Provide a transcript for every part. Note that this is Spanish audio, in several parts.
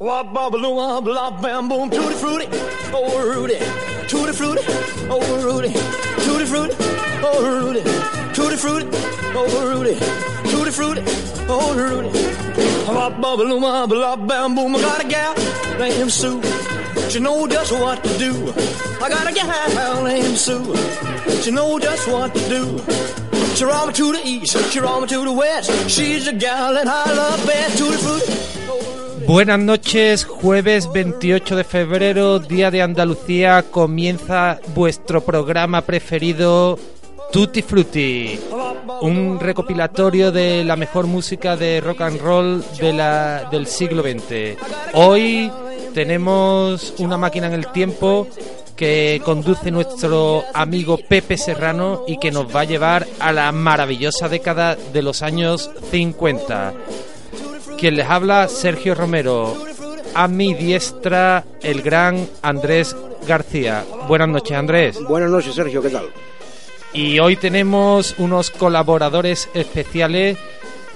Wop bubble wop blah bam boom tutti frutti, oh Rudy, tutti frutti, oh Rudy, tutti frutti, oh Rudy, tutti frutti, oh Rudy, tutti frutti, oh Rudy. Wop bubble wop blah bam boom, I got a gal named Sue, she know just what to do. I got a gal named Sue, she know just what to do. She roll me to the east, she roll me to the west. She's a gal that I love best. Tutti frutti. Oh, Buenas noches, jueves 28 de febrero, Día de Andalucía, comienza vuestro programa preferido Tutti Frutti, un recopilatorio de la mejor música de rock and roll de la, del siglo XX. Hoy tenemos una máquina en el tiempo que conduce nuestro amigo Pepe Serrano y que nos va a llevar a la maravillosa década de los años 50. Quien les habla, Sergio Romero. A mi diestra, el gran Andrés García. Buenas noches, Andrés. Buenas noches, Sergio, ¿qué tal? Y hoy tenemos unos colaboradores especiales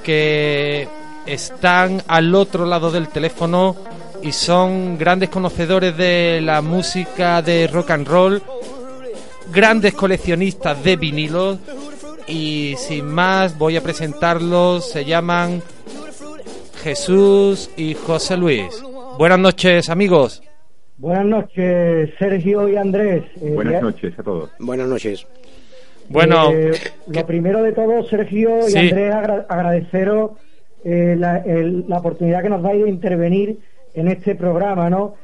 que están al otro lado del teléfono y son grandes conocedores de la música de rock and roll, grandes coleccionistas de vinilos y sin más voy a presentarlos, se llaman Jesús y José Luis. Buenas noches amigos. Buenas noches, Sergio y Andrés. Eh, Buenas noches a todos. Buenas noches. Bueno, eh, lo primero de todo, Sergio y Sí. Andrés, agra- agradeceros eh, la, el- la oportunidad que nos dais de intervenir en este programa, ¿no?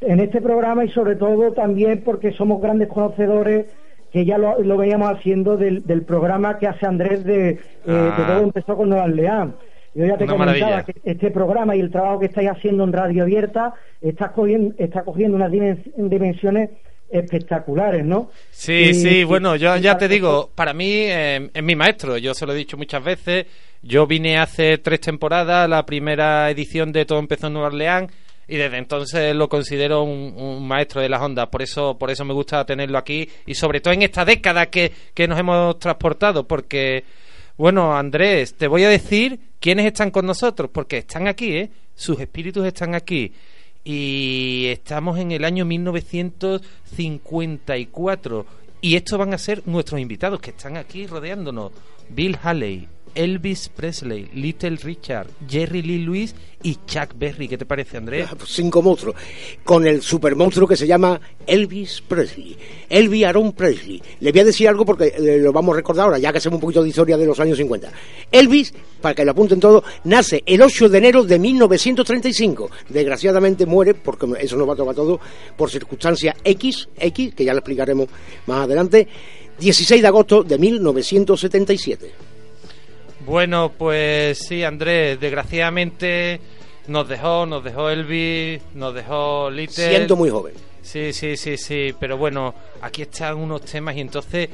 En este programa y sobre todo también porque somos grandes conocedores que ya lo, lo veníamos haciendo del, del programa que hace Andrés de, eh, Ah. de todo empezó con Nueva Orleans. Yo ya te Una comentaba maravilla. que este programa y el trabajo que estáis haciendo en Radio Abierta está cogiendo, está cogiendo unas dimen- dimensiones espectaculares, ¿no? Sí, Y- sí, bueno, yo ya te digo, nosotros- para mí eh, es mi maestro, yo se lo he dicho muchas veces, yo vine hace tres temporadas, la primera edición de Todo empezó en Nueva Orleans y desde entonces lo considero un, un maestro de las ondas, por eso, por eso me gusta tenerlo aquí y sobre todo en esta década que, que nos hemos transportado, porque, bueno, Andrés, te voy a decir quiénes están con nosotros, porque están aquí, ¿eh? Sus espíritus están aquí y estamos en el año 1954 y estos van a ser nuestros invitados que están aquí rodeándonos. Bill Haley, Elvis Presley, Little Richard, Jerry Lee Lewis y Chuck Berry. ¿Qué te parece, Andrés? Cinco monstruos. Con el super monstruo que se llama Elvis Presley. Elvis Aaron Presley. Le voy a decir algo porque eh, lo vamos a recordar ahora, ya que hacemos un poquito de historia de los años 50. Elvis, para que lo apunten todo, nace el 8 de enero de 1935. Desgraciadamente muere, porque eso nos va a tocar todo, por circunstancia X, X, que ya lo explicaremos más adelante, 16 de agosto de 1977. Bueno, pues sí, Andrés, desgraciadamente nos dejó, nos dejó Elvis, nos dejó Little. Siendo muy joven. Sí, sí, sí, sí, pero bueno, aquí están unos temas y entonces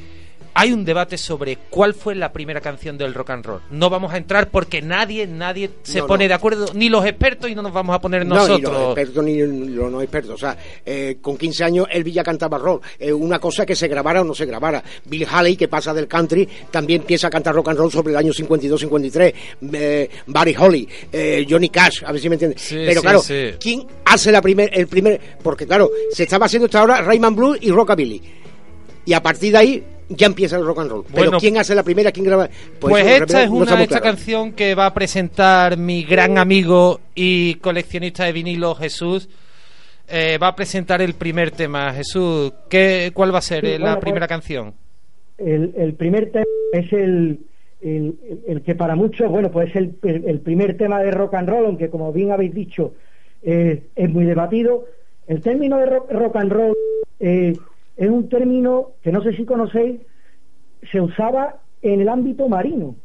hay un debate sobre cuál fue la primera canción del rock and roll. No vamos a entrar porque nadie, nadie se No, pone no. de acuerdo, ni los expertos y no nos vamos a poner No, ni los nosotros. expertos ni los no expertos. O sea, eh, con 15 años Elvis ya cantaba rock. Eh, una cosa que se grabara o no se grabara. Bill Haley, que pasa del country, también empieza a cantar rock and roll sobre el año 52-53. Eh, Barry Holly, eh, Johnny Cash, a ver si me entiendes. Sí, Pero sí, claro, sí. ¿quién hace la primer, el primer? Porque claro, se estaba haciendo hasta ahora Rayman Blues y Rockabilly. Y a partir de ahí ya empieza el rock and roll. Bueno, Pero ¿quién hace la primera? ¿Quién graba? Pues, eso esta es no una estamos esta claros. canción que va a presentar mi gran amigo y coleccionista de vinilo Jesús. Eh, va a presentar el primer tema. Jesús, ¿qué, ¿cuál va a ser Sí, eh, la bueno, pues- primera canción? El, el primer tema es el, el, el que para muchos, bueno, pues es el, el- el primer tema de rock and roll, aunque como bien habéis dicho, eh, es muy debatido. El término de rock, rock and roll eh, es un término que no sé si conocéis, se usaba en el ámbito marino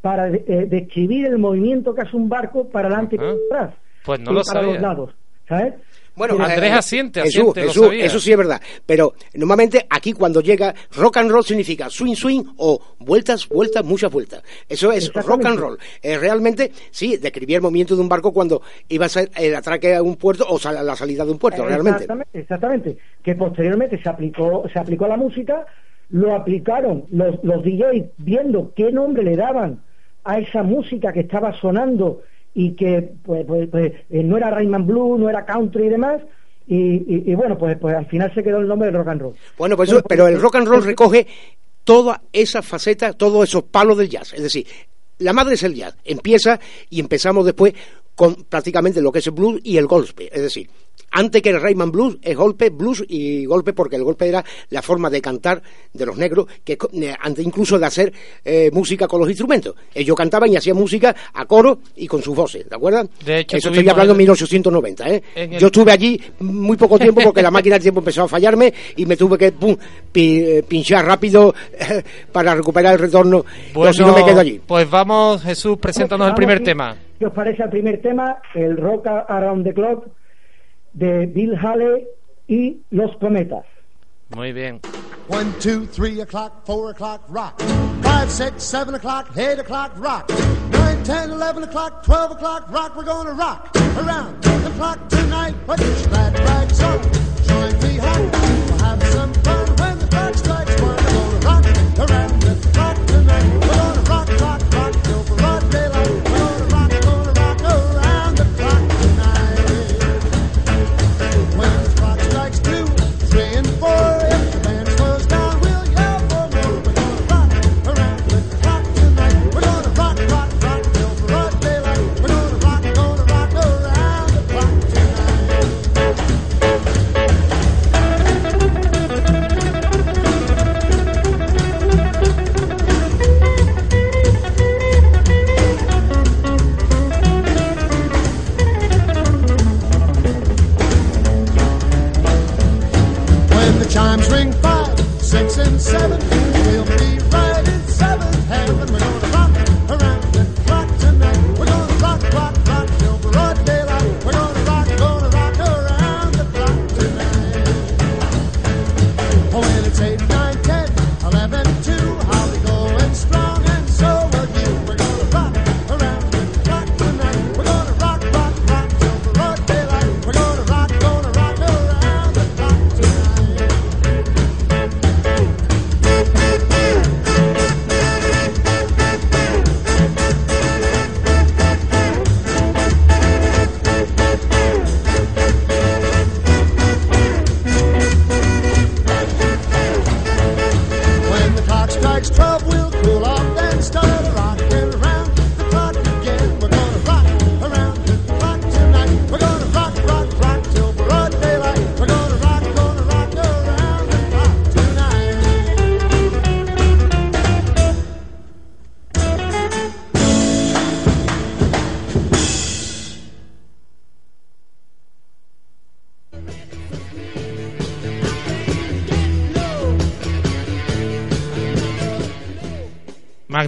para de- eh, describir el movimiento que hace un barco para adelante y para atrás. Pues no y lo para sabía. los lados, ¿sabes? Bueno, Andrés asiente, Jesús, asiente, lo Jesús, sabía. eso sí es verdad. Pero normalmente aquí cuando llega rock and roll significa swing swing o vueltas, vueltas, muchas vueltas. Eso es rock and roll. Eh, realmente, sí, describía el movimiento de un barco cuando iba a ser el atraque a un puerto o sal- la salida de un puerto, realmente. Exactamente, exactamente. Que posteriormente se aplicó, se aplicó a la música, lo aplicaron los, los DJs viendo qué nombre le daban a esa música que estaba sonando y que pues, pues, pues, eh, no era Rayman Blue, no era country y demás. Y, y- y bueno, pues, pues al final se quedó el nombre del rock and roll. Bueno, pues eso- pero el rock and roll recoge toda esa faceta, todos esos palos del jazz. Es decir, la madre es el jazz. Empieza y empezamos después con prácticamente lo que es el blues y el golpe. Es decir, antes que el Rayman Blues es golpe, blues y golpe, porque el golpe era la forma de cantar de los negros, que co- eh, antes incluso de hacer eh, música con los instrumentos. Ellos cantaban y hacían música a coro y con sus voces, ¿de acuerdo? De hecho, Eso estoy hablando en el- 1890, ¿eh? En el- Yo estuve allí muy poco tiempo porque la máquina del tiempo empezó a fallarme y me tuve que pum, pi- eh, pinchar rápido para recuperar el retorno. o si no me quedo allí. Pues vamos, Jesús, preséntanos el primer tema. ¿Qué os parece el primer tema? El Rock Around the Clock de Bill Haley y Los Cometas. Muy bien. One, two, three o'clock, four o'clock, rock. Five, six, seven o'clock, eight o'clock, rock. Nine, ten, eleven o'clock, twelve o'clock, rock. We're gonna rock around the clock tonight. Put your glad rags on, join me home. We'll have some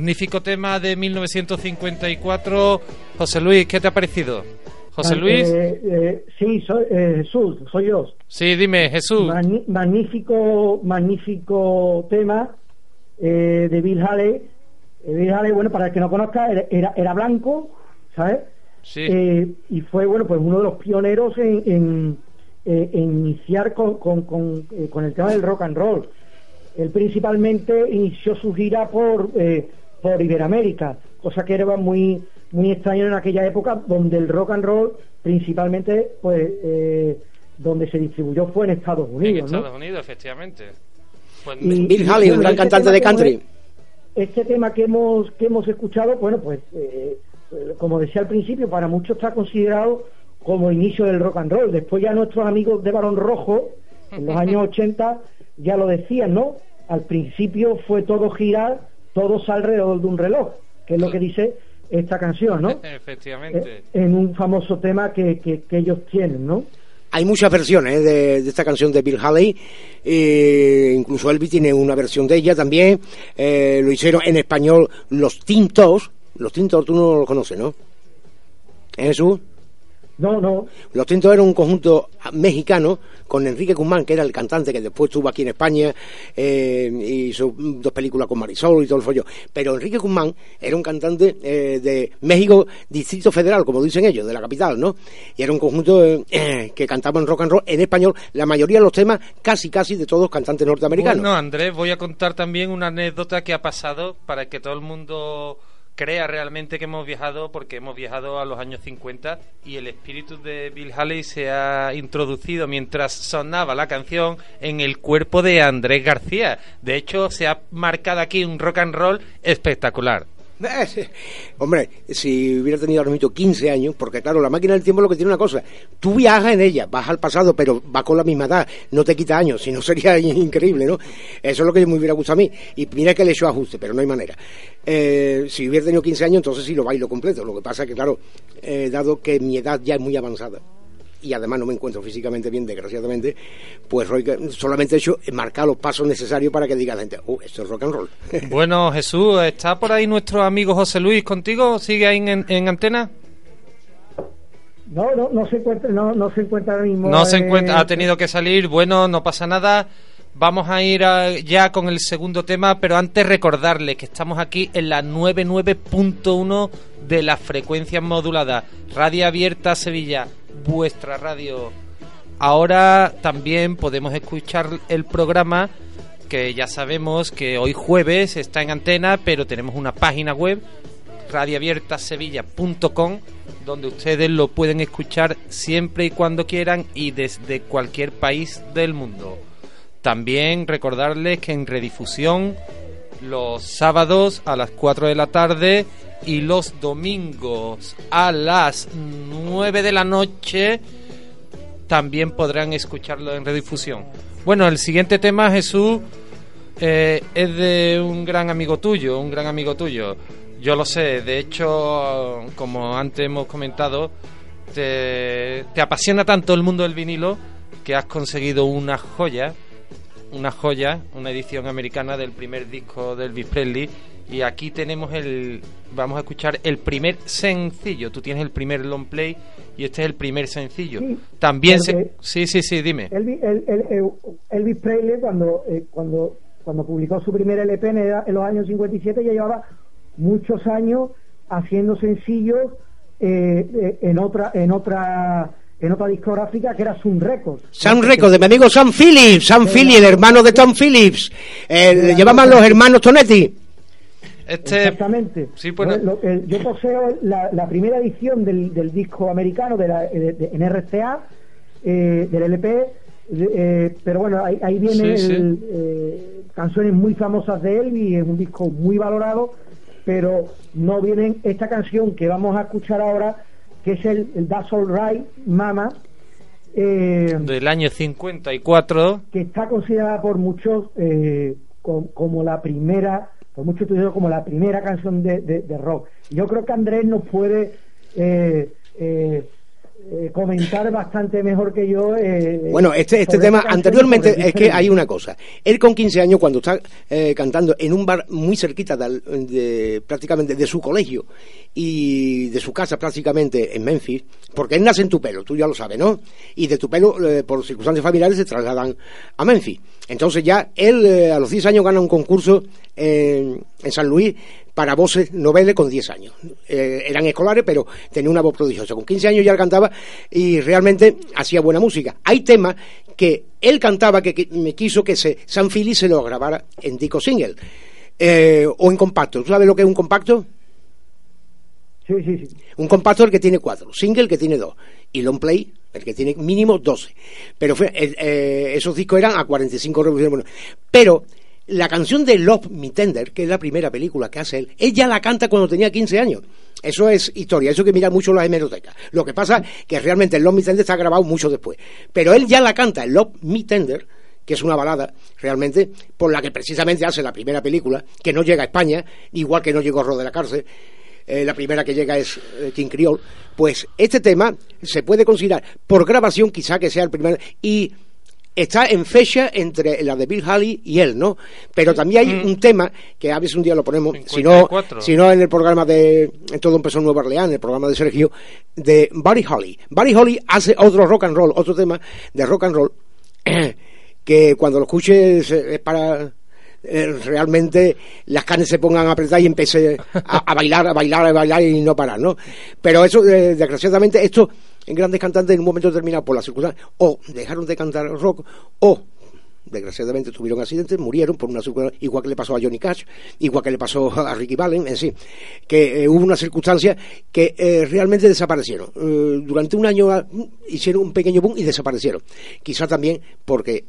Magnífico tema de 1954. José Luis, ¿qué te ha parecido? José Luis. Eh, eh, sí, soy, eh, Jesús, soy yo. Sí, dime, Jesús. Magni- magnífico, magnífico tema de Bill Haley. Bill Haley, bueno, para el que no conozca, era, era, era blanco, ¿sabes? Sí. Y fue, bueno, pues uno de los pioneros en, en, en iniciar con, con, con, con el tema del rock and roll. Él principalmente inició su gira por, por Iberoamérica, cosa que era muy muy extraño en aquella época donde el rock and roll principalmente pues eh, donde se distribuyó fue en Estados en Unidos ¿no? Estados Unidos, efectivamente. Pues Y- Bill y, Haley, un gran este cantante de hemos- country. este tema que hemos que hemos escuchado bueno pues eh, como decía al principio para muchos está considerado como inicio del rock and roll después ya nuestros amigos de Barón Rojo en los años 80 ya lo decían no al principio fue todo girar todos alrededor de un reloj que es lo que dice esta canción no efectivamente. Eh, en un famoso tema que, que, que ellos tienen no Hay muchas versiones de, de esta canción de Bill Haley, eh, incluso Elvis tiene una versión de ella también. Eh, lo hicieron en español Los Tintos. Los Tintos tú no los conoces, ¿no? ¿Eh, Jesús? No no Los Tintos era un conjunto mexicano con Enrique Guzmán, que era el cantante que después estuvo aquí en España, eh, hizo dos películas con Marisol y todo el follo. Pero Enrique Guzmán era un cantante eh, de México, Distrito Federal, como dicen ellos, de la capital, ¿no? Y era un conjunto eh, que cantaba en rock and roll en español, la mayoría de los temas, casi casi de todos cantantes norteamericanos. Bueno, Andrés, voy a contar también una anécdota que ha pasado para que todo el mundo crea realmente que hemos viajado porque hemos viajado a los años 50 y el espíritu de Bill Haley se ha introducido mientras sonaba la canción en el cuerpo de Andrés García. De hecho, se ha marcado aquí un rock and roll espectacular. Hombre, si hubiera tenido ahora mismo 15 años, porque claro, la máquina del tiempo lo que tiene una cosa, tú viajas en ella, vas al pasado, pero vas con la misma edad, no te quita años, si no sería increíble, ¿no? Eso es lo que me hubiera gustado a mí. Y mira que le he hecho ajuste, pero no hay manera. Eh, si hubiera tenido 15 años, entonces sí lo bailo completo. Lo que pasa es que, claro, eh, dado que mi edad ya es muy avanzada, y además no me encuentro físicamente bien, desgraciadamente, pues Roy, solamente he hecho marcar los pasos necesarios para que diga la gente, oh, esto es rock and roll. Bueno, Jesús, ¿está por ahí nuestro amigo José Luis contigo? ¿Sigue ahí en, en antena? No, no, no se encuentra, no, no se encuentra ahora mismo. No se eh, encuentra, ha tenido que salir. Bueno, no pasa nada. Vamos a ir ya con el segundo tema, pero antes recordarles que estamos aquí en la 99.1 de las frecuencias moduladas. Radio Abierta Sevilla, vuestra radio. Ahora también podemos escuchar el programa que ya sabemos que hoy jueves está en antena, pero tenemos una página web radioabiertasevilla.com donde ustedes lo pueden escuchar siempre y cuando quieran y desde cualquier país del mundo. También recordarles que en redifusión los sábados a las 4 de la tarde y los domingos a las 9 de la noche también podrán escucharlo en redifusión. Bueno, el siguiente tema, Jesús, eh, es de un gran amigo tuyo, un gran amigo tuyo. Yo lo sé, de hecho, como antes hemos comentado, te, te apasiona tanto el mundo del vinilo que has conseguido una joya, una joya, una edición americana del primer disco de Elvis Presley. Y aquí tenemos el. Vamos a escuchar el primer sencillo. Tú tienes el primer long play y este es el primer sencillo. Sí, También se. Sí, sí, sí, dime. Elvis, el- el- Elvis Presley cuando, eh, cuando, cuando publicó su primer LP en, en los años 57 ya llevaba muchos años haciendo sencillos eh, eh, en otra en otra en otra discográfica que era Sun Records. Sam Records, de mi amigo Sam Phillips, Sam Phillips, el hermano de Tom Phillips. Eh, le llamaban los hermanos Tonetti. Este. Exactamente. Sí, bueno. Lo- lo- el- yo poseo la, la primera edición del, del disco americano de la, de- de- en RCA, eh, del LP, de- eh, pero bueno, ahí, ahí viene Sí, sí. el, eh, canciones muy famosas de Elvis, es un disco muy valorado, pero no vienen esta canción que vamos a escuchar ahora, que es el, el That's All Right, Mama, eh, del año 54. que está considerada por muchos eh, com- como la primera, por muchos estudios como la primera canción de, de- de rock. Yo creo que Andrés nos puede eh, eh, comentar bastante mejor que yo. eh, Bueno, este, este tema, anteriormente, es que hay una cosa. Él con 15 años, cuando está eh, cantando en un bar muy cerquita de, prácticamente de su colegio y de su casa prácticamente en Memphis, porque él nace en Tupelo, tú ya lo sabes, ¿no? Y de Tupelo, eh, por circunstancias familiares, se trasladan a Memphis. Entonces ya él eh, a los 10 años gana un concurso en San Luis para voces noveles con 10 años. Eh, eran escolares, pero tenía una voz prodigiosa. Con 15 años ya cantaba y realmente hacía buena música. Hay temas que él cantaba que, que me quiso que se, San Philly se lo grabara en disco single eh, o en compacto. ¿Tú sabes lo que es un compacto? Sí, sí, sí. Un compacto el que tiene cuatro, single el que tiene dos y long play el que tiene mínimo 12. Pero fue, eh, eh, esos discos eran a 45 revoluciones. Pero la canción de Love Me Tender, que es la primera película que hace él, ella la canta cuando tenía 15 años. Eso es historia, eso que mira mucho las hemerotecas. Lo que pasa que realmente el Love Me Tender está grabado mucho después. Pero él ya la canta, el Love Me Tender, que es una balada realmente por la que precisamente hace la primera película, que no llega a España, igual que no llegó Ro de la cárcel. Eh, la primera que llega es eh, King Creole. Pues este tema se puede considerar por grabación, quizá que sea el primer. Y está en fecha entre la de Bill Haley y él, ¿no? Pero también hay un tema que a veces un día lo ponemos, si no, 54. si no en el programa de en Todo empezó en Nueva Orleans, el programa de Sergio, de Buddy Holly. Buddy Holly hace otro rock and roll, otro tema de rock and roll, que cuando lo escuches es para eh, realmente las carnes se pongan a apretar y empiece a, a bailar, a bailar, a bailar y no parar, ¿no? Pero eso, eh, desgraciadamente, esto en grandes cantantes en un momento determinado por las circunstancias, o dejaron de cantar rock, o desgraciadamente tuvieron accidentes, murieron por una circunstancia, igual que le pasó a Johnny Cash, igual que le pasó a Ricky Valen, en sí, que eh, hubo una circunstancia que eh, realmente desaparecieron. Eh, durante un año ah, hicieron un pequeño boom y desaparecieron. Quizá también porque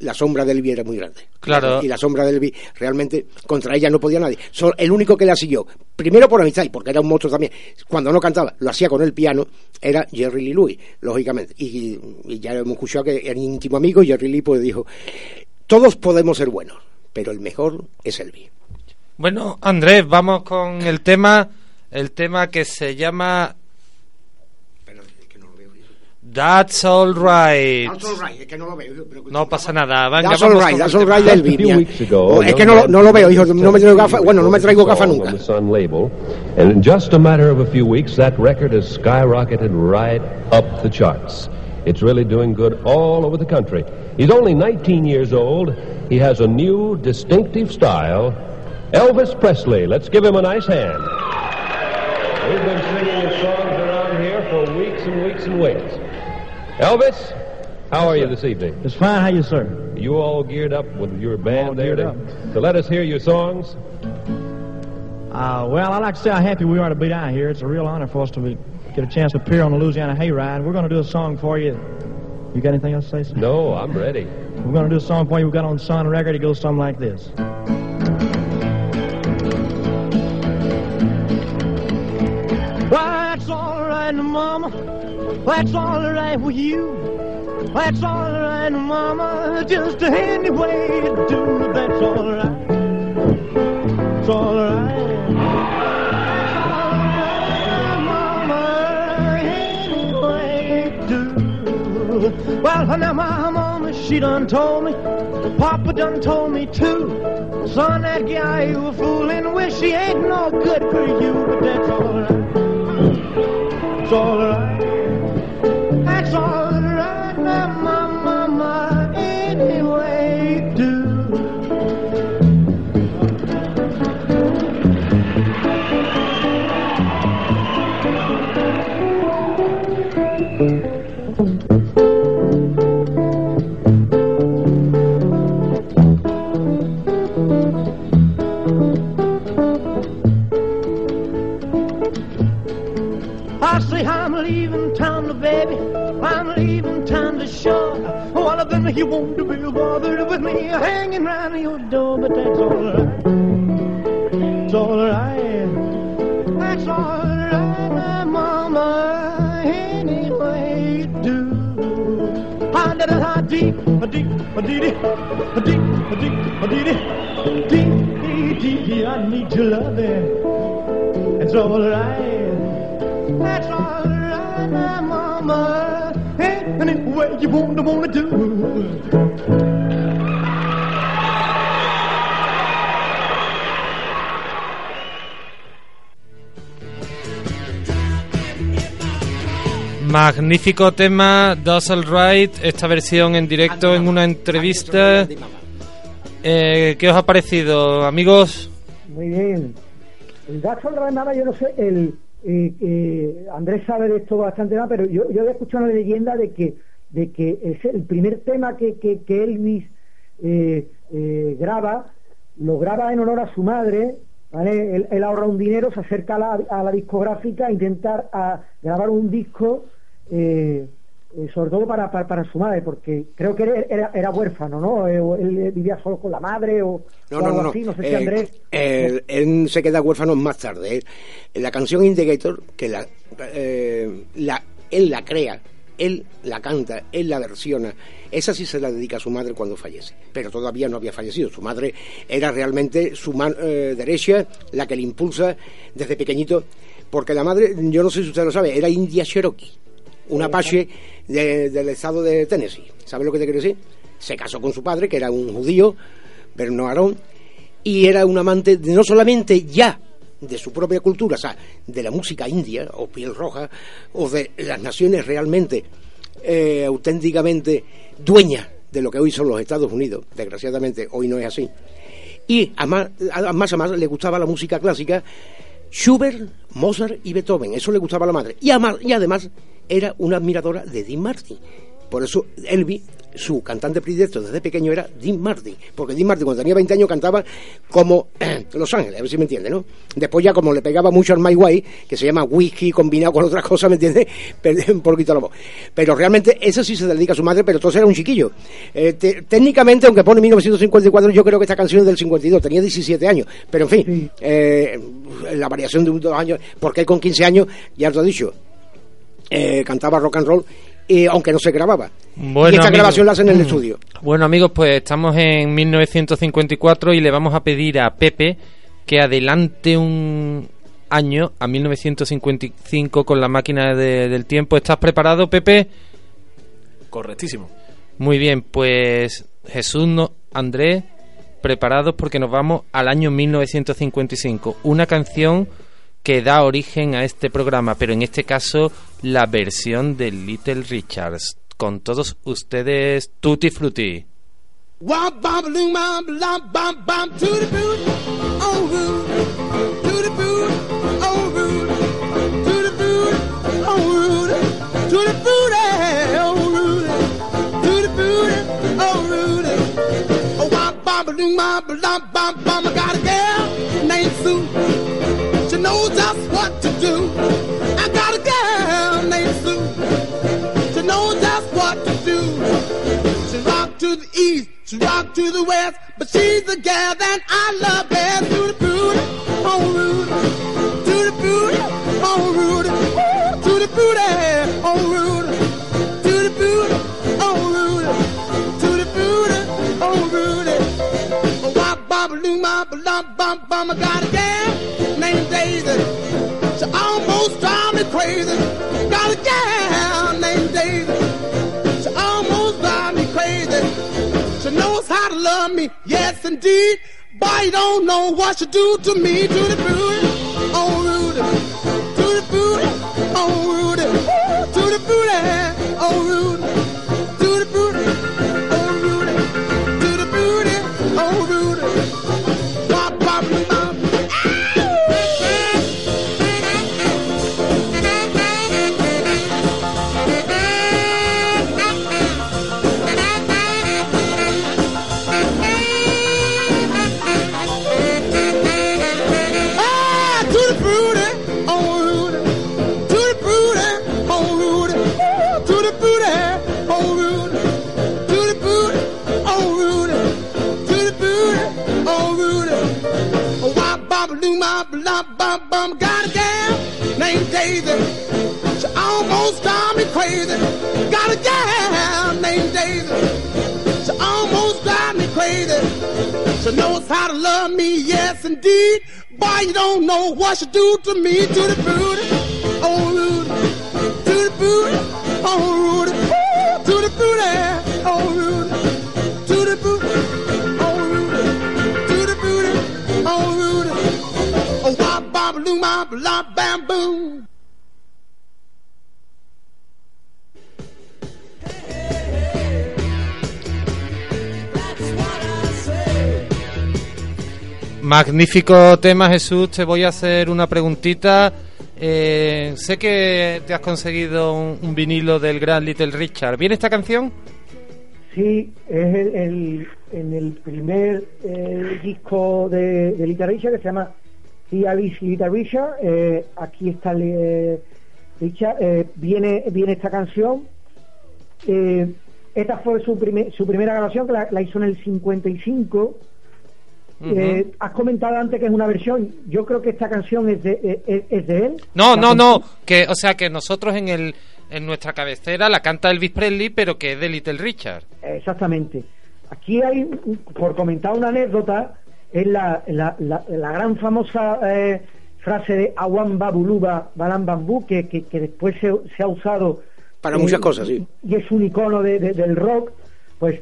la sombra de Elvi era muy grande. Claro. Y la sombra de Elvi realmente contra ella no podía nadie. El único que la siguió, primero por amistad y porque era un monstruo también, cuando no cantaba, lo hacía con el piano, era Jerry Lee Lewis, lógicamente. Y, y ya hemos escuchado que era íntimo amigo, Jerry Lee pues dijo, todos podemos ser buenos, pero el mejor es Elvi. Bueno, Andrés, vamos con el tema, el tema que se llama That's Alright. That's all right. es que no lo veo. No pasa nada. Venga, That's vamos alright, con that's el tema. alright, Elvi. A few mira. weeks ago, es que young no, lo- man no lo veo, hijo, no me traigo released gafas, bueno, no me his traigo song gafas on nunca. the Sun label, and in just a matter of a few weeks, that record has skyrocketed right up the charts. It's really doing good all over the country. He's only 19 years old. He has a new, distinctive style. Elvis Presley. Let's give him a nice hand. We've been singing his songs around here for weeks and weeks and weeks. Elvis, how are you this evening? It's fine. How you, sir? You all geared up with your band All there geared to, to let us hear your songs? Uh, well, I'd like to say how happy we are to be down here. It's a real honor for us to be, get a chance to appear on the Louisiana Hayride. We're going to do a song for you. You got anything else to say, sir? No, I'm ready. We're going to do a song for you. We've got on Sun record. It goes something like this. That's all right with you. That's all right, Mama. Just any way you do. That's all right. It's all right. Well, now my mama, she done told me. Papa done told me too. Son, that guy you were fooling with, she ain't no good for you. But that's all right. It's all Them he won't be bothered with me hanging round your door, but that's all right. It's all right. That's all right, my mama. Anyway, you do. Ah, da da da dee, a dee, a dee dee, a dee, a dee, a dee dee, dee dee dee. I need your loving. It's all right. That's all way you wanna wanna do. Magnífico tema, Does All Right, esta versión en directo en una entrevista. Eh, ¿Qué os ha parecido, amigos? Muy bien. El All Right Mama, yo no sé, el, eh, eh, Andrés sabe de esto bastante más, pero yo, yo había escuchado una leyenda de que, de que es el primer tema que, que, que Elvis eh, eh, graba, lo graba en honor a su madre, ¿vale? Él, él ahorra un dinero, se acerca a la, a la discográfica a intentar a grabar un disco, eh, eh, sobre todo para, para, para su madre, porque creo que era, era, era huérfano, ¿no? Eh, él vivía solo con la madre o, No, o no, algo no. no. así, no sé si Eh, Andrés... él se queda huérfano más tarde. La canción Indicator, que la, la, él la crea, él la canta, él la versiona, esa sí se la dedica a su madre cuando fallece. Pero todavía no había fallecido. Su madre era realmente su mano eh, derecha, la que le impulsa desde pequeñito. Porque la madre, yo no sé si usted lo sabe, era india Cherokee, un apache de- del estado de Tennessee. ¿Sabe lo que te quiero decir? Se casó con su padre, que era un judío, Bernard Aarón, y era un amante de- no solamente ya de su propia cultura, o sea, de la música india o piel roja, o de las naciones realmente eh, auténticamente dueñas de lo que hoy son los Estados Unidos. Desgraciadamente hoy no es así. Y a más a más, le gustaba la música clásica, Schubert, Mozart y Beethoven. Eso le gustaba a la madre. Y, además era una admiradora de Dean Martin. Por eso Elvis, su cantante predilecto desde pequeño era Dean Martin, porque Dean Martin cuando tenía 20 años cantaba como Los Ángeles, a ver si me entiende, ¿no? Después ya como le pegaba mucho al My Way, que se llama whisky combinado con otras cosas, ¿me entiende? Perdí un poquito la voz. Pero realmente ese sí se dedica a su madre, pero entonces era un chiquillo. Eh, te- técnicamente, aunque pone 1954, yo creo que esta canción es del 52, tenía 17 años, pero en fin, Sí. eh, la variación de un dos años, porque él con 15 años, ya te he dicho, eh, cantaba rock and roll, y aunque no se grababa. Bueno, y esta amigos. grabación la hacen en el estudio. Bueno amigos, pues estamos en 1954 y le vamos a pedir a Pepe que adelante un año a 1955 con la máquina de- del tiempo. ¿Estás preparado, Pepe? Correctísimo. Muy bien, pues Jesús, no, Andrés, preparados porque nos vamos al año 1955. Una canción que da origen a este programa, pero en este caso la versión de Little Richards. Con todos ustedes, Tutti Frutti. She knows just what to do. I got a girl named Sue. She knows just what to do. She rock to the east, she rock to the west, but she's the gal that I love best. To the booty, oh Rudy, to the booty, oh Rudy, Ooh, to the booty, oh Rudy, to the booty, oh Rudy, to the booty, oh Rudy. Oh, wop, bop, loo, bop, lop, bop, bop. I got a gal Daisy. She almost drive me crazy. Got a gal named Daisy. She almost drive me crazy. She knows how to love me, yes indeed. But you don't know what she do to me. To the booty, oh Rudy. To the booty, oh Rudy. Crazy. Got a gal named Daisy. She almost drive me crazy. She knows how to love me, yes indeed. Boy, you don't know what she do to me. To the booty, oh Rudy. To the booty, oh Rudy. Ooh, To the booty, oh Rudy. To the oh Rudy. To the oh Rudy. Oh, wop, bop, loo, bop, lop, bam, boom. Magnífico tema, Jesús. Te voy a hacer una preguntita. Eh, sé que te has conseguido un, vinilo del gran Little Richard. ¿Viene esta canción? Sí, es el, en el primer eh, disco de, Little Richard que se llama Alice Little Richard. Eh, aquí está eh, Richard. viene, viene esta canción. Esta fue su, primer- su primera grabación que la hizo en el 55. Eh, has comentado antes que es una versión. Yo creo que esta canción es de, eh, es, es de él. No, no, no. Que, o sea, que nosotros en el en nuestra cabecera la canta Elvis Presley, pero que es de Little Richard. Exactamente. Aquí hay, por comentar una anécdota, es la, la, la, la gran famosa eh, frase de Awan Babuluba Balam Bambú, que, que, que después se, se ha usado Para eh, muchas cosas, sí. y es un icono de- de- del rock. Pues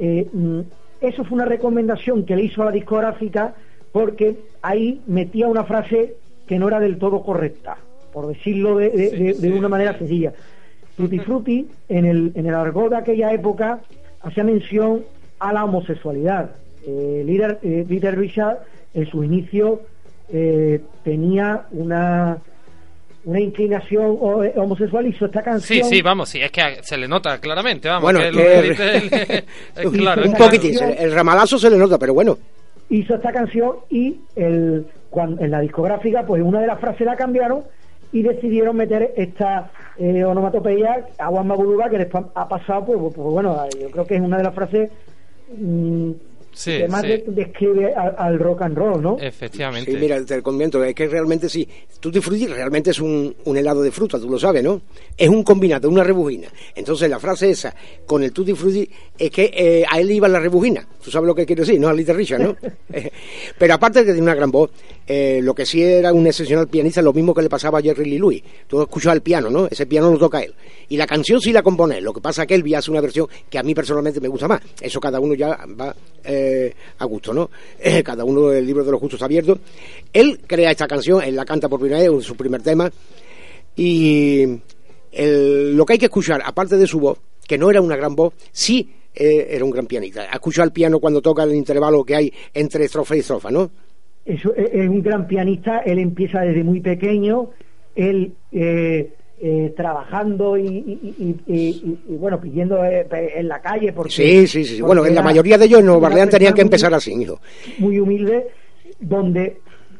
eh, mm, eso fue una recomendación que le hizo a la discográfica porque ahí metía una frase que no era del todo correcta, por decirlo de, de- de- de una manera sencilla. Tutti Frutti, en el, en el argot de aquella época, hacía mención a la homosexualidad. Eh, líder, eh, Little Richard, en su inicio, eh, tenía una una inclinación ho- homosexual hizo esta Sí, canción. sí, vamos, sí, es que se le nota claramente, vamos. Bueno, que que- es claro, un poquitín, el ramalazo se le nota, pero bueno. hizo esta canción y el, cuan- en la discográfica, pues una de las frases la cambiaron y decidieron meter esta eh, onomatopeya a Juan Maguruba, que después ha pasado, pues, pues, bueno, yo creo que es una de las frases mm, Sí, que más sí. de- describe al, al rock and roll, ¿no? Efectivamente. Sí, mira, te comento, es que realmente sí. Tutti Frutti realmente es un, un helado de fruta, tú lo sabes, ¿no? Es un combinado, una rebujina. Entonces la frase esa con el Tutti Frutti es que eh, a él iba la rebujina. Tú sabes lo que quiero decir, ¿no? A Little Richard, ¿no? Pero aparte de que tiene una gran voz, eh, lo que sí era un excepcional pianista, lo mismo que le pasaba a Jerry Lee Lewis. Tú escuchas el piano, ¿no? Ese piano lo toca él. Y la canción sí la compone él. Lo que pasa es que Elvis hace una versión que a mí personalmente me gusta más. Eso cada uno ya va eh, a gusto, ¿no? Eh, cada uno del libro de los gustos abiertos. Él crea esta canción, él la canta por primera vez, su primer tema. Y lo que hay que escuchar, aparte de su voz, que no era una gran voz, sí eh, era un gran pianista. Escucha el piano cuando toca el intervalo que hay entre estrofa y estrofa, ¿no? Es, un gran pianista, él empieza desde muy pequeño, él eh, eh, trabajando y, y- y- y- y- y, bueno, pidiendo eh, en la calle. Porque, Sí, sí, sí. porque Bueno, en la mayoría de ellos en Nueva Orleans tenían que empezar así, hijo. muy humilde, donde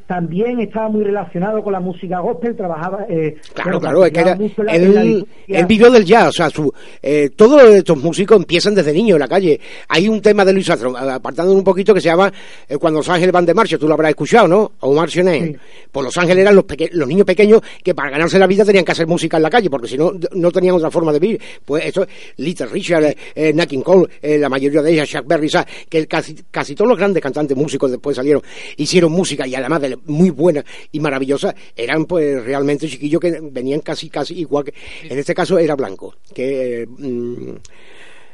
también estaba muy relacionado con la música gospel, trabajaba... eh, Claro, claro, es que era, él, vivió del jazz, o sea, su, eh, todos estos músicos empiezan desde niños en la calle. Hay un tema de Luis Armstrong, apartando un poquito, que se llama eh, Cuando los ángeles van de marcha, tú lo habrás escuchado, ¿no? O Marching Sí. Pues los ángeles eran los, peque- los niños pequeños que para ganarse la vida tenían que hacer música en la calle, porque si no, no tenían otra forma de vivir. Pues esto, Little Richard, eh, eh, Nat Cole, la mayoría de ellas, Chuck Berry, ¿sabes? que casi, casi todos los grandes cantantes músicos después salieron, hicieron música y además de muy buena y maravillosa, eran pues realmente chiquillos que venían casi, casi igual que, en este caso era Blanco, que... eh, mm,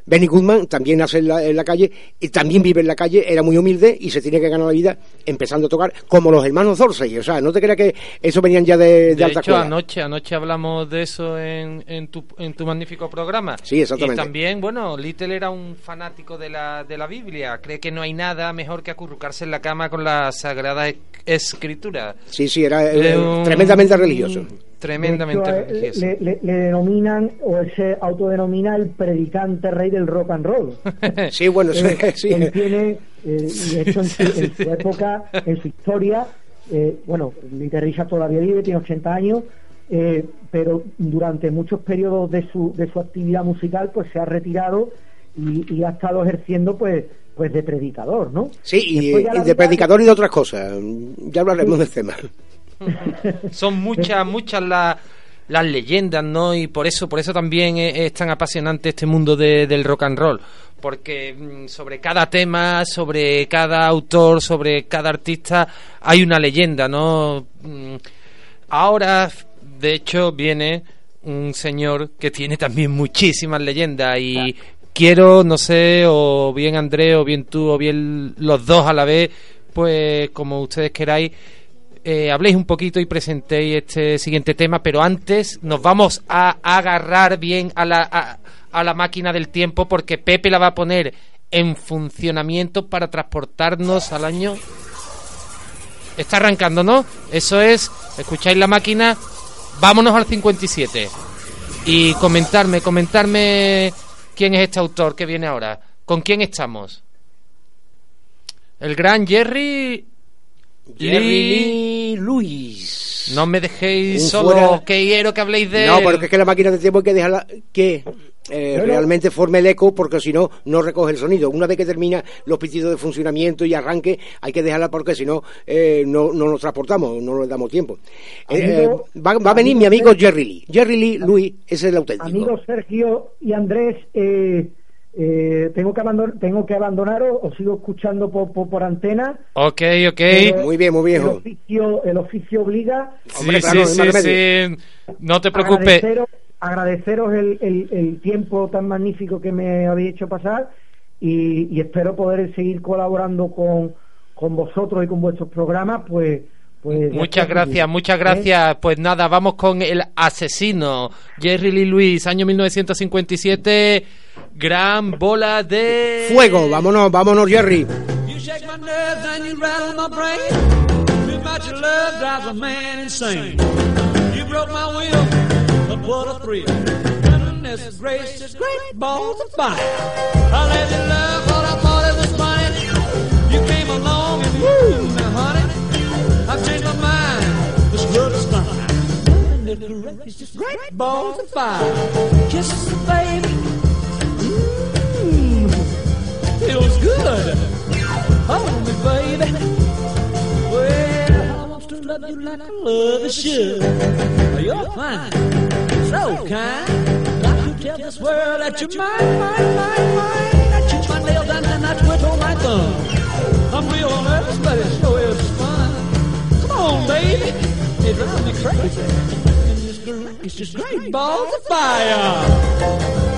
Benny Goodman también nace en la, en la calle y también vive en la calle, era muy humilde y se tiene que ganar la vida empezando a tocar como los hermanos Dorsey. O sea, no te creas que eso venían ya de, de, De alta hecho, escuela. anoche, anoche hablamos de eso en, en, tu, en tu magnífico programa. Sí, exactamente. Y también, bueno, Little era un fanático de la, de la Biblia. Cree que no hay nada mejor que acurrucarse en la cama con la Sagrada Esc- Escritura. Sí, sí, era un- tremendamente religioso. Tremendamente hecho, eh, religioso. le, le- le denominan, o se autodenomina el predicante rey del rock and roll. Sí, bueno, sí, Eh, sí. Él tiene, eh, en su, en su época, en su historia, eh, bueno, Richard todavía vive, tiene 80 años, eh, pero durante muchos periodos de su, de su actividad musical, pues se ha retirado y, y ha estado ejerciendo, pues, pues de predicador, ¿no? Sí, y, de predicador y de otras cosas. Ya hablaremos del tema. Son muchas, muchas las las leyendas, ¿no? Y por eso, por eso también es, es tan apasionante este mundo de- del rock and roll. Porque mm, sobre cada tema, sobre cada autor, sobre cada artista, hay una leyenda, ¿no? Mm, Ahora, de hecho, viene un señor que tiene también muchísimas leyendas y quiero, no sé, o bien André, o bien tú, o bien los dos a la vez, pues como ustedes queráis, eh, habléis un poquito y presentéis este siguiente tema, pero antes nos vamos a agarrar bien a la, a, a la máquina del tiempo porque Pepe la va a poner en funcionamiento para transportarnos al año. Está arrancando, ¿no? Eso es, escucháis la máquina, vámonos al 57. Y comentarme, comentarme quién es este autor que viene ahora. ¿Con quién estamos? El gran Jerry Jerry Lee- Lewis. No me dejéis Un solo, fuera- que quiero que habléis de No, él. porque es que la máquina de tiempo hay que dejarla que eh, No, no. realmente forme el eco, porque si no, no recoge el sonido. Una vez que termina los pitidos de funcionamiento y arranque, hay que dejarla porque si no, eh, no, no nos transportamos, no le damos tiempo. Eh, Amigo- eh, va, va a venir amigo mi amigo Sergio- Jerry Lee. Jerry Lee Louis ese es el auténtico. Amigos Sergio y Andrés, eh, eh, tengo que abandon- tengo que abandonaros, os sigo escuchando por, por, por antena. Ok, ok. pero Muy bien, muy bien, El oficio, el oficio obliga. Sí, Hombre, sí, claro, no sí. No te preocupes. Agradeceros, agradeceros el, el- el tiempo tan magnífico que me habéis hecho pasar y, y espero poder seguir colaborando con, con vosotros y con vuestros programas, pues. pues Muchas gracias, muchas ¿Eh? gracias. Pues nada, vamos con el asesino. Jerry Lee Lewis, año 1957. Gran bola de... Fuego, vámonos, vámonos, Jerry. You shake my nerves and you rattle my brain. Too much love drives a man insane. You broke my will, but what a thrill. Goodness gracious, great balls of fire. I let you love what I thought it was funny. You came along and woo, now honey, I've changed my mind. This love is fine. Goodness gracious, great balls of fire. Kisses the baby. Mmm, feels good. Hold me, baby. Well, I want to love you like I love should. You're fine, so kind. Got to tell this world that you're mine, mine, mine, mine. I chew my nails and I twiddle my thumb. I'm real nervous, but it sure is fun. Come on, baby. It drives me crazy. It's just great balls of fire.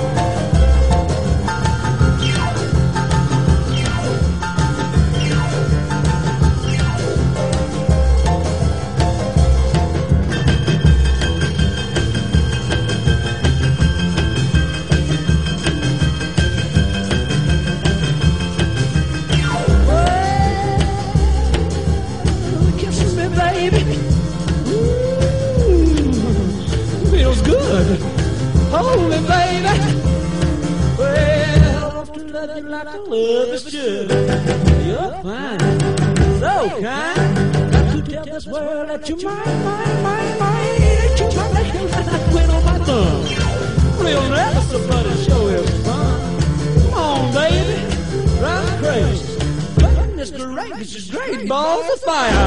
Fire.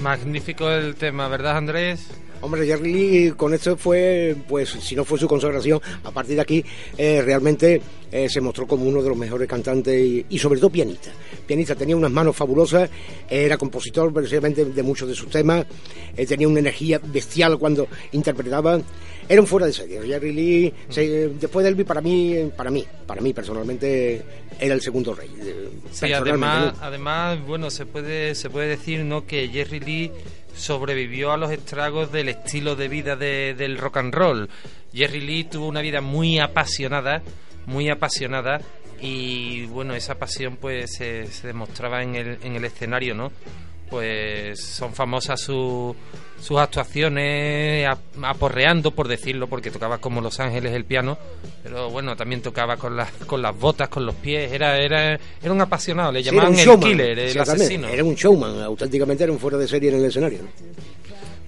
Magnífico el tema, ¿verdad, Andrés? Hombre, Jerry Lee con esto fue, pues, si no fue su consagración, a partir de aquí eh, realmente eh, se mostró como uno de los mejores cantantes y, y sobre todo pianista. Pianista, tenía unas manos fabulosas, era compositor precisamente de muchos de sus temas, eh, tenía una energía bestial cuando interpretaba. Era un fuera de serie. Jerry Lee, se- después de Elvis, para mí, para mí, para mí personalmente, era el segundo rey. Sí, además, ¿no? además, bueno, se puede, se puede decir ¿no? que Jerry Lee sobrevivió a los estragos del estilo de vida de- del rock and roll. Jerry Lee tuvo una vida muy apasionada, muy apasionada, y bueno, esa pasión pues se, se demostraba en el, en el escenario, ¿no? Pues son famosas su- sus actuaciones ap- aporreando, por decirlo, porque tocaba como Los Ángeles el piano, pero bueno, también tocaba con las, con las botas, con los pies, era, era, era un apasionado, le llamaban el killer, el asesino. Era un showman, auténticamente era un fuera de serie en el escenario. ¿no?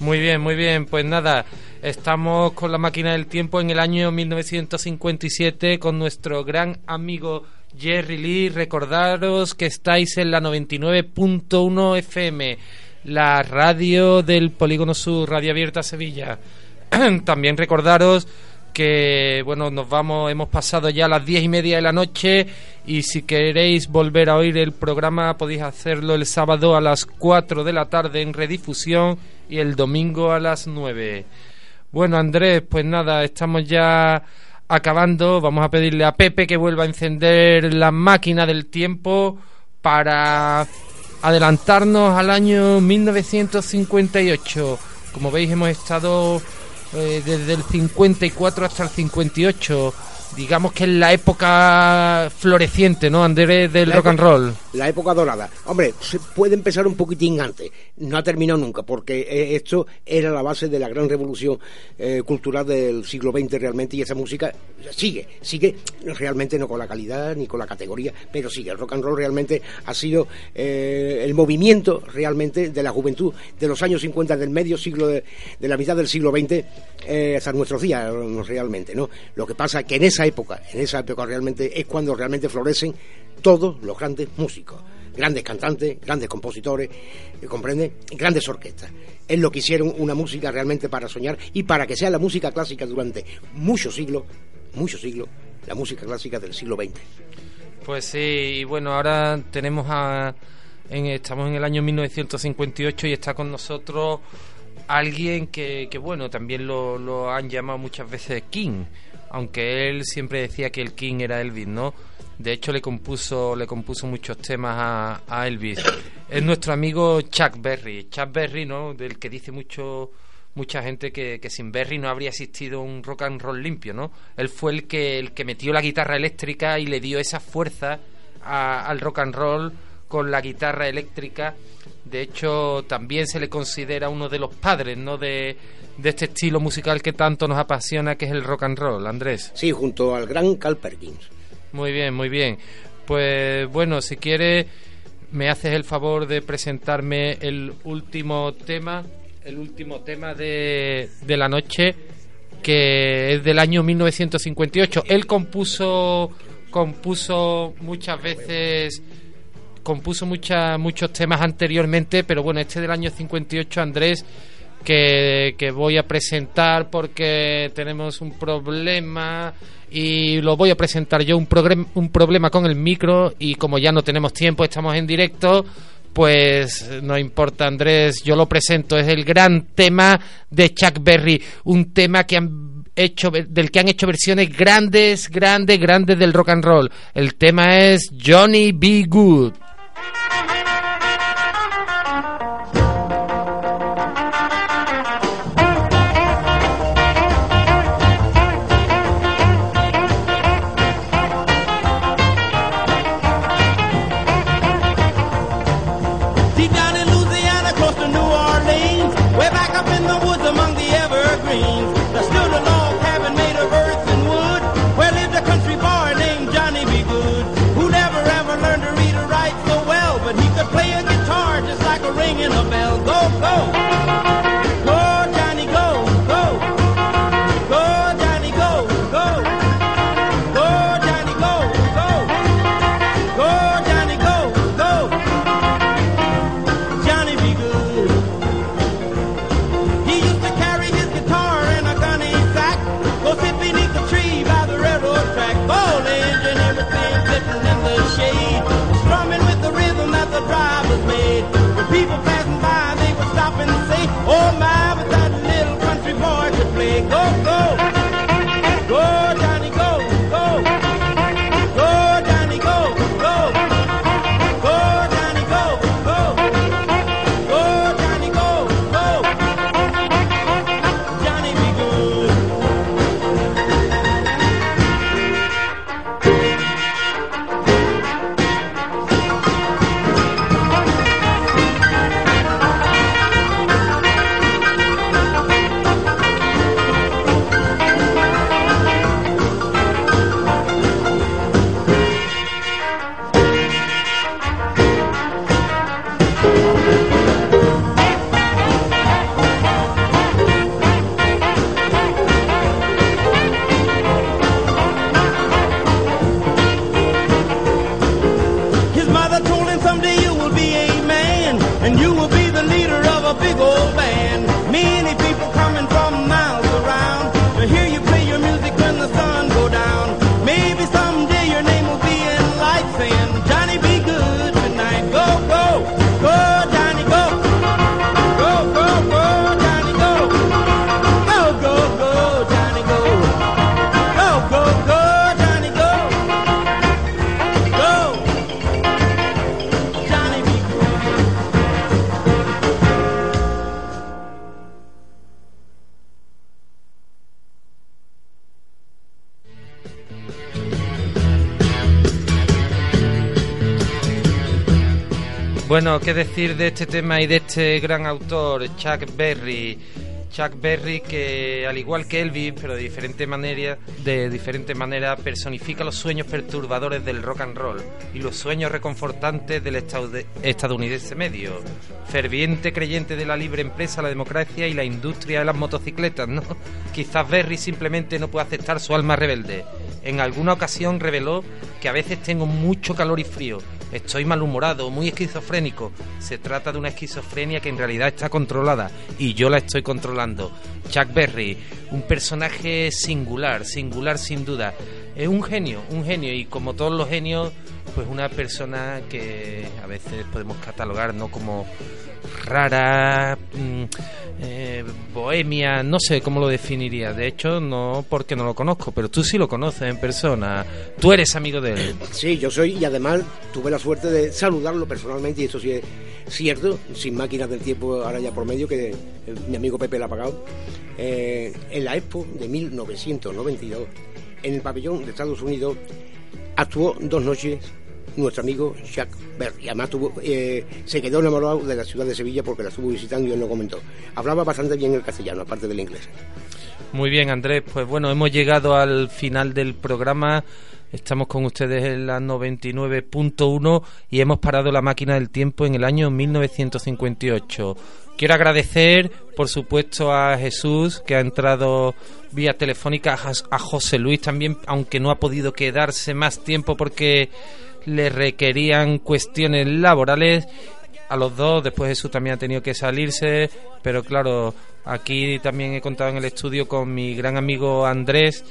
Muy bien, muy bien. Pues nada, estamos con la máquina del tiempo en el año 1957 con nuestro gran amigo Jerry Lee. Recordaros que estáis en la 99.1 FM, la radio del Polígono Sur, Radio Abierta Sevilla. También recordaros que bueno nos vamos hemos pasado ya las diez y media de la noche y si queréis volver a oír el programa podéis hacerlo el sábado a las 4 de la tarde en redifusión y el domingo a las 9 bueno Andrés pues nada estamos ya acabando vamos a pedirle a Pepe que vuelva a encender la máquina del tiempo para adelantarnos al año 1958 como veis hemos estado eh, desde el 54 hasta el 58. Digamos que es la época floreciente, ¿no, Andrés, del La rock and roll? La época dorada. Hombre, se puede empezar un poquitín antes. No ha terminado nunca, porque eh, esto era la base de la gran revolución eh, cultural del siglo XX realmente, y esa música sigue, sigue realmente no con la calidad ni con la categoría, pero sigue. El rock and roll realmente ha sido eh, el movimiento realmente de la juventud de los años 50 del medio siglo de, de la mitad del siglo XX eh, hasta nuestros días realmente, ¿no? Lo que pasa que en esa época, en esa época realmente es cuando realmente florecen todos los grandes músicos, grandes cantantes, grandes compositores, eh, ¿comprende? Grandes orquestas. Es lo que hicieron una música realmente para soñar y para que sea la música clásica durante muchos siglos, muchos siglos, la música clásica del siglo XX. Pues sí, y bueno, ahora tenemos a. Estamos en el año 1958 y está con nosotros alguien que, bueno, también lo han llamado muchas veces King, aunque él siempre decía que el King era Elvis, ¿no? De hecho, le compuso, le compuso muchos temas a, Elvis. Es nuestro amigo Chuck Berry. Chuck Berry, ¿no? Del que dice mucho mucha gente que, sin Berry no habría existido un rock and roll limpio, ¿no? Él fue el que el que metió la guitarra eléctrica y le dio esa fuerza al rock and roll con la guitarra eléctrica. De hecho, también se le considera uno de los padres, ¿no? De, de este estilo musical que tanto nos apasiona, que es el rock and roll, Andrés. Sí, junto al gran Carl Perkins. Muy bien, muy bien. Pues bueno, si quieres, me haces el favor de presentarme el último tema, el último tema de, de la noche, que es del año 1958. Él compuso, compuso muchas veces, compuso muchas, muchos temas anteriormente, pero bueno, este del año 58, Andrés, que, que voy a presentar porque tenemos un problema y lo voy a presentar yo, un, un problema con el micro y como ya no tenemos tiempo, estamos en directo, pues no importa Andrés, yo lo presento, es el gran tema de Chuck Berry, un tema que han hecho del que han hecho versiones grandes, grandes, grandes del rock and roll. El tema es Johnny B. Good. Play a guitar just like a ringing a bell. Go! Go, Bueno, ¿qué decir de este tema y de este gran autor, Chuck Berry? Chuck Berry que, al igual que Elvis, pero de diferente manera, de diferente manera personifica los sueños perturbadores del rock and roll y los sueños reconfortantes del estadounidense medio. Ferviente creyente de la libre empresa, la democracia y la industria de las motocicletas, ¿no? Quizás Berry simplemente no puede aceptar su alma rebelde. En alguna ocasión reveló que a veces tengo mucho calor y frío, estoy malhumorado, muy esquizofrénico. Se trata de una esquizofrenia que en realidad está controlada y yo la estoy controlando. Chuck Berry, un personaje singular, singular sin duda. Es un genio, un genio y como todos los genios, pues una persona que a veces podemos catalogar no como rara, mm, eh, bohemia, no sé cómo lo definiría. De hecho, no porque no lo conozco, pero tú sí lo conoces en persona. Tú eres amigo de él. Sí, yo soy y además tuve la suerte de saludarlo personalmente y esto sí es cierto, sin máquinas del tiempo ahora ya por medio, que eh, mi amigo Pepe la ha pagado, eh, en la Expo de 1992, en el pabellón de Estados Unidos, actuó dos noches nuestro amigo Jacques Berry. Además tuvo, eh, se quedó enamorado de la ciudad de Sevilla porque la estuvo visitando y él lo comentó. Hablaba bastante bien el castellano, aparte del inglés. Muy bien, Andrés. Pues bueno, hemos llegado al final del programa. Estamos con ustedes en la 99.1 y hemos parado la máquina del tiempo en el año 1958. Quiero agradecer, por supuesto, a Jesús, que ha entrado vía telefónica, a José Luis también, aunque no ha podido quedarse más tiempo porque le requerían cuestiones laborales. A los dos, después Jesús también ha tenido que salirse, pero claro, aquí también he contado en el estudio con mi gran amigo Andrés,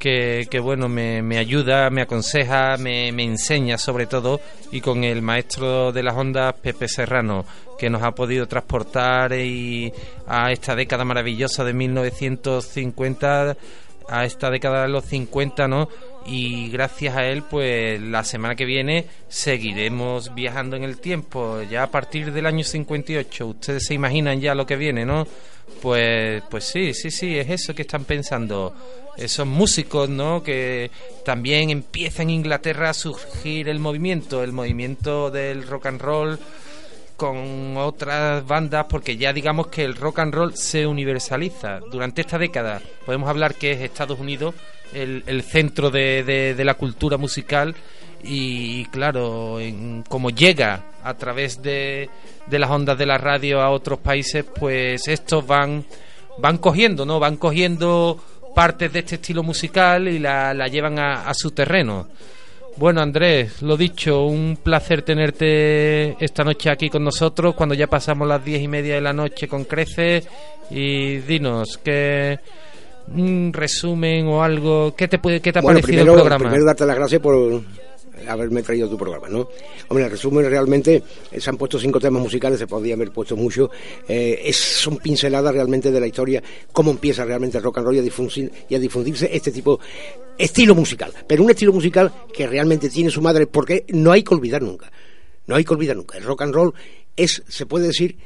que, que bueno, me, me ayuda, me aconseja, me, enseña sobre todo, y con el maestro de las ondas, Pepe Serrano, que nos ha podido transportar y a esta década maravillosa de 1950, a esta década de los 50, ¿no? Y gracias a él, pues la semana que viene seguiremos viajando en el tiempo, ya a partir del año 58. Ustedes se imaginan ya lo que viene, ¿no? Pues, pues sí, sí, sí, es eso que están pensando. Esos músicos, ¿no? Que también empieza en Inglaterra a surgir el movimiento, el movimiento del rock and roll con otras bandas, porque ya digamos que el rock and roll se universaliza. Durante esta década podemos hablar que es Estados Unidos el, el centro de, de- de la cultura musical y claro, en- como llega a través de, de las ondas de la radio a otros países, pues estos van, van cogiendo, ¿no? Van cogiendo partes de este estilo musical y la, la llevan a, a su terreno. Bueno, Andrés, lo dicho, un placer tenerte esta noche aquí con nosotros cuando ya pasamos las diez y media de la noche con Crece. Y dinos, que un resumen o algo, ¿qué te, puede, qué te ha Bueno, parecido primero, el programa? primero darte las gracias por haberme traído tu programa, ¿no? Hombre, en resumen, realmente eh, se han puesto cinco temas musicales, se podrían haber puesto mucho. Eh, es, son pinceladas realmente de la historia, cómo empieza realmente el rock and roll y a, difundir- y a difundirse este tipo, estilo musical. Pero un estilo musical que realmente tiene su madre, porque no hay que olvidar nunca. No hay que olvidar nunca. El rock and roll es, se puede decir,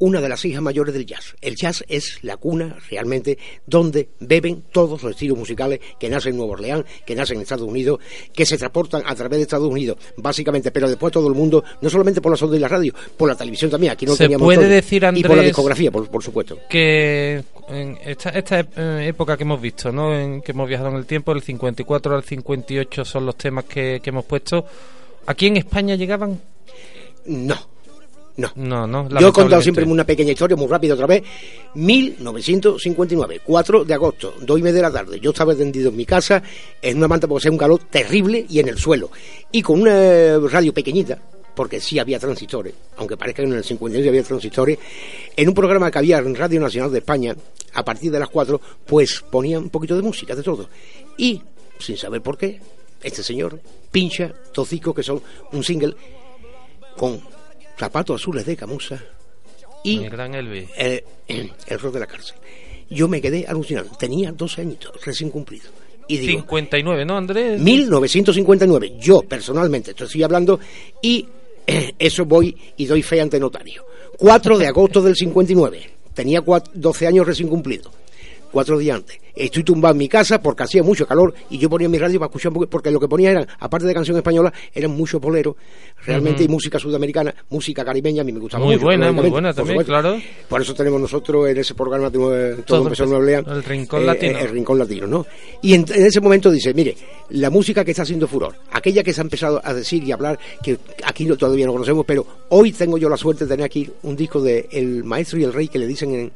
una de las hijas mayores del jazz. El jazz es la cuna realmente donde beben todos los estilos musicales que nacen en Nueva Orleans, que nacen en Estados Unidos, que se transportan a través de Estados Unidos, básicamente, pero después todo el mundo, no solamente por las ondas y la radio, por la televisión también, aquí no Se teníamos puede todo, decir, y por la discografía, por, por supuesto. que en esta, esta eh, época que hemos visto, ¿no? En que hemos viajado en el tiempo, del 54 al 58 son los temas que, que hemos puesto. ¿Aquí en España llegaban? No, no. No, no. Yo he contado siempre una pequeña historia, muy rápido otra vez. 1959, 4 de agosto, 2 y media de la tarde. Yo estaba tendido en mi casa, en una manta porque hacía un calor terrible y en el suelo. Y con una radio pequeñita, porque sí había transistores, aunque parezca que en el 51 había transistores, en un programa que había en Radio Nacional de España, a partir de las 4, pues ponía un poquito de música, de todo. Y, sin saber por qué, este señor pincha Tocico, que son un single con zapatos azules de camusa y El gran el rol de la cárcel. Yo me quedé alucinado. Tenía 12 añitos, recién cumplido. Y digo, 59, ¿no, Andrés? 1959, yo personalmente, esto estoy hablando, y eh, eso voy y doy fe ante notario. 4 de agosto del 59, tenía cuat- 12 años recién cumplido. Cuatro días antes. Estoy tumbado en mi casa porque hacía mucho calor y yo ponía mi radio para escuchar porque lo que ponía eran, aparte de canción española, eran muchos boleros, realmente, Ujú. y música sudamericana, música caribeña, a mí me gustaba Muy mucho. buena, muy buena también, claro. Por eso tenemos nosotros en ese programa todo, Todo empezó en Nueva Orleans, el Rincón eh, Latino. el rincón latino, ¿no? Y en, en ese momento dice, mire, la música que está haciendo furor, aquella que se ha empezado a decir y hablar, que aquí no- todavía no conocemos, pero hoy tengo yo la suerte de tener aquí un disco de El Maestro y el Rey que le dicen en,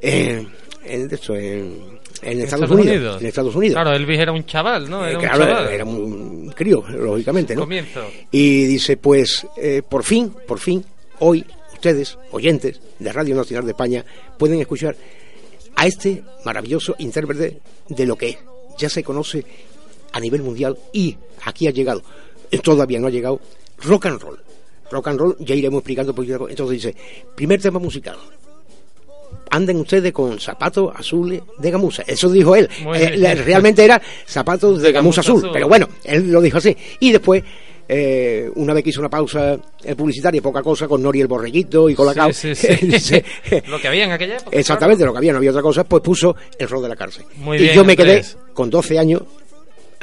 en, en esto, en- en Estados, Unidos, En Estados Unidos. Claro, Elvis era un chaval, ¿no? Eh, Era claro, un chaval. era un crío, lógicamente, ¿no? Comienzo. Y dice, pues, eh, por fin, por fin, hoy ustedes, oyentes de Radio Nacional de España, pueden escuchar a este maravilloso intérprete de lo que ya se conoce a nivel mundial y aquí ha llegado, todavía no ha llegado, rock and roll. Rock and roll, ya iremos explicando. Entonces dice, primer tema musical. Anden ustedes con zapatos azules de gamuza. Eso dijo él. Eh, realmente era zapatos de, De gamuza, gamuza azul. azul. Pero bueno, él lo dijo así. Y después, eh, una vez que hizo una pausa eh, publicitaria, poca cosa, con Nori el Borreguito y con la Cao, Sí, sí, sí. Lo que había en aquella época. Exactamente, lo que había, no había otra cosa, pues puso el rol de la cárcel. Muy y bien, yo me quedé Andrés. con 12 años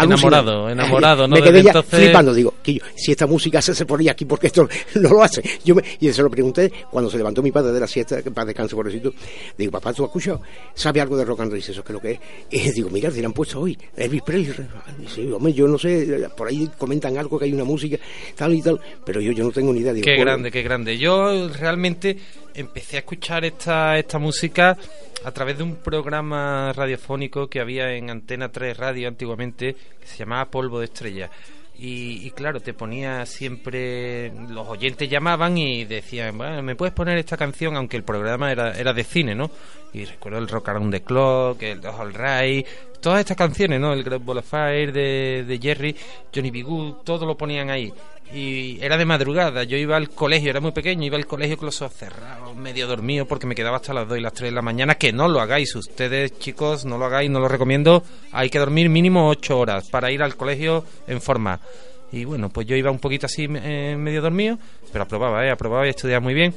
Enamorado, enamorado, ¿no? me quedé ya entonces- flipando, digo, que yo, si esta música se por ahí aquí, porque esto no lo hace? Yo me- y se lo pregunté cuando se levantó mi padre de la siesta, que para descanso pobrecito, digo, papá, ¿tú has escuchado? ¿Sabe algo de rock and roll? Dice, ¿eso qué es lo que es? Y digo, mira, se le han puesto hoy, Elvis Presley. Dice, hombre, yo no sé, por ahí comentan algo que hay una música, tal y tal, pero yo, yo no tengo ni idea. Digo, Qué "Pues, grande, qué grande. Yo realmente empecé a escuchar esta, esta música a través de un programa radiofónico que había en Antena 3 Radio antiguamente, que se llamaba Polvo de Estrella. Y, claro, te ponía siempre. Los oyentes llamaban y decían, bueno, ¿me puedes poner esta canción? Aunque el programa era, era de cine, ¿no? Y recuerdo el Rock Around the Clock, el All Right, todas estas canciones, ¿no? El Great Ball of Fire de, Jerry, Johnny B. Todo lo ponían ahí. Y era de madrugada, yo iba al colegio, era muy pequeño, iba al colegio con los ojos cerrados, medio dormido, porque me quedaba hasta las 2 y las 3 de la mañana, que no lo hagáis, ustedes chicos, no lo hagáis, no lo recomiendo, hay que dormir mínimo 8 horas para ir al colegio en forma. Y bueno, pues yo iba un poquito así eh, medio dormido, pero aprobaba, ¿eh? aprobaba y estudiaba muy bien.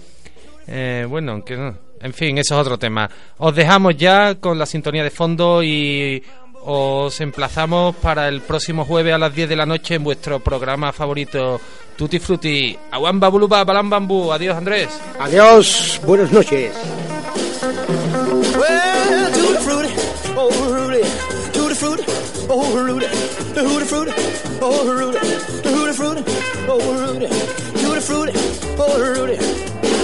Eh, bueno, aunque no. En fin, eso es otro tema. Os dejamos ya con la sintonía de fondo y os emplazamos para el próximo jueves a las 10 de la noche en vuestro programa favorito Tutti Frutti. Aguan babuluba, balam bambú. Adiós, Andrés. Adiós, buenas noches. Well,